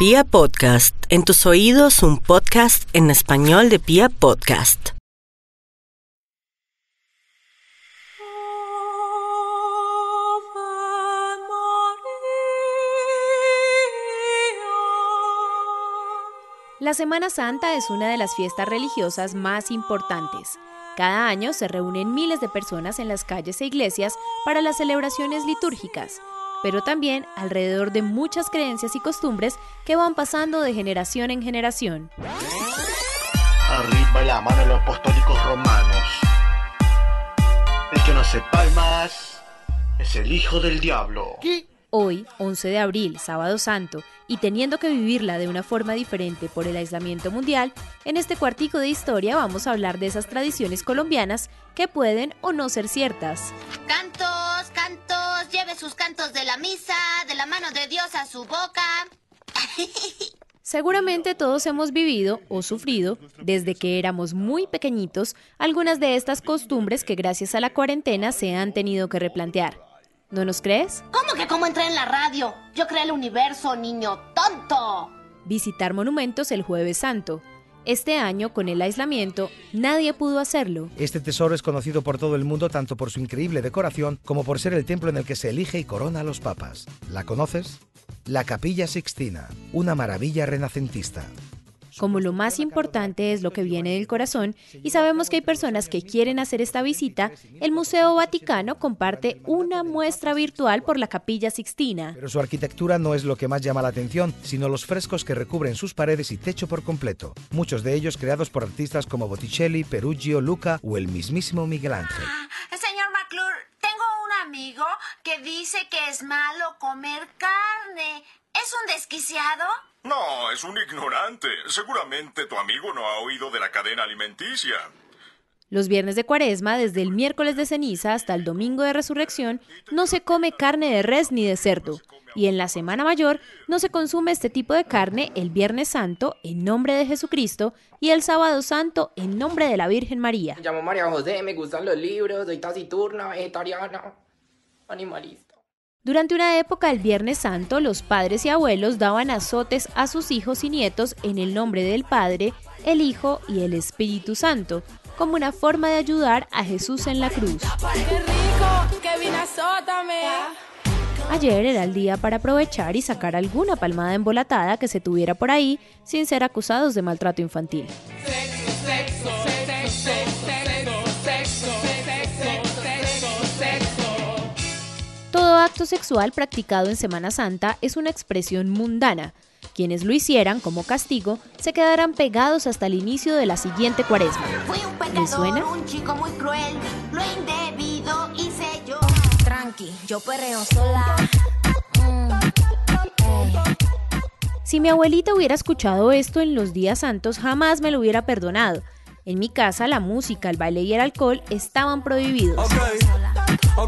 Pia Podcast, en tus oídos un podcast en español de Pia Podcast. La Semana Santa es una de las fiestas religiosas más importantes. Cada año se reúnen miles de personas en las calles e iglesias para las celebraciones litúrgicas, pero también alrededor de muchas creencias y costumbres que van pasando de generación en generación. Arriba la mano de los apostólicos romanos. El que no hace palmas es el hijo del diablo. Hoy, 11 de abril, sábado santo, y teniendo que vivirla de una forma diferente por el aislamiento mundial, en este cuartico de historia vamos a hablar de esas tradiciones colombianas que pueden o no ser ciertas. Cantos, cantos, lleve sus cantos de la misa, de la mano de Dios a su boca. Seguramente todos hemos vivido o sufrido, desde que éramos muy pequeñitos, algunas de estas costumbres que gracias a la cuarentena se han tenido que replantear. ¿No nos crees? ¿Cómo que cómo entré en la radio? Yo creé el universo, niño tonto. Visitar monumentos el jueves santo. Este año, con el aislamiento, nadie pudo hacerlo. Este tesoro es conocido por todo el mundo tanto por su increíble decoración como por ser el templo en el que se elige y corona a los papas. ¿La conoces? La Capilla Sixtina, una maravilla renacentista como lo más importante es lo que viene del corazón y sabemos que hay personas que quieren hacer esta visita, el Museo Vaticano comparte una muestra virtual por la Capilla Sixtina. Pero su arquitectura no es lo que más llama la atención, sino los frescos que recubren sus paredes y techo por completo, muchos de ellos creados por artistas como Botticelli, Perugio, Luca o el mismísimo Miguel Ángel. Ah, señor McClure, tengo un amigo que dice que es malo comer carne. ¿Es un desquiciado? No, es un ignorante. Seguramente tu amigo no ha oído de la cadena alimenticia. Los viernes de cuaresma, desde el miércoles de ceniza hasta el domingo de resurrección, no se come carne de res ni de cerdo. Y en la Semana Mayor no se consume este tipo de carne el Viernes Santo en nombre de Jesucristo y el Sábado Santo en nombre de la Virgen María. Me llamo María José, me gustan los libros, soy taciturna, vegetariana, animalista. Durante una época, el Viernes Santo, los padres y abuelos daban azotes a sus hijos y nietos en el nombre del Padre, el Hijo y el Espíritu Santo, como una forma de ayudar a Jesús en la cruz. Ayer era el día para aprovechar y sacar alguna palmada embolatada que se tuviera por ahí sin ser acusados de maltrato infantil. Acto sexual practicado en Semana Santa es una expresión mundana. Quienes lo hicieran como castigo se quedarán pegados hasta el inicio de la siguiente cuaresma. un suena? un chico muy cruel, lo indebido hice yo. Tranqui, yo perreo sola. Mm, si mi abuelita hubiera escuchado esto en los días santos, jamás me lo hubiera perdonado. En mi casa la música, el baile y el alcohol estaban prohibidos. No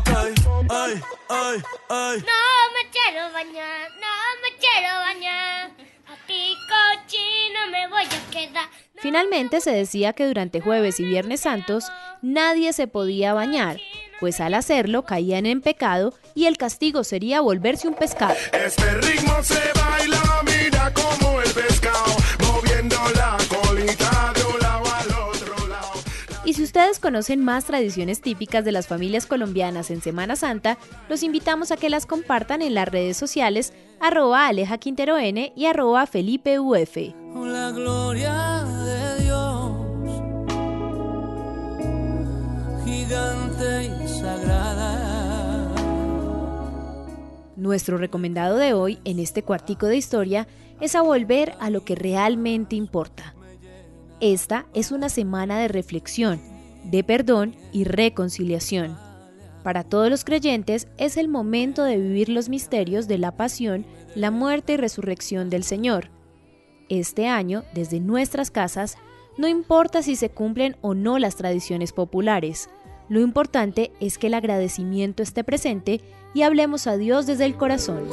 me quiero bañar, no me quiero bañar. Aquí cochino me voy a quedar. Finalmente se decía que durante jueves y viernes santos nadie se podía bañar, pues al hacerlo caían en pecado y el castigo sería volverse un pescado. Este ritmo se baila, mira como ustedes conocen más tradiciones típicas de las familias colombianas en Semana Santa, los invitamos a que las compartan en las redes sociales arroba Aleja Quintero N y arroba Felipe UF. La gloria de Dios, gigante y sagrada. Nuestro recomendado de hoy en este cuartico de historia es a volver a lo que realmente importa. Esta es una semana de reflexión, de perdón y reconciliación. Para todos los creyentes es el momento de vivir los misterios de la pasión, la muerte y resurrección del Señor. Este año, desde nuestras casas, no importa si se cumplen o no las tradiciones populares, lo importante es que el agradecimiento esté presente y hablemos a Dios desde el corazón.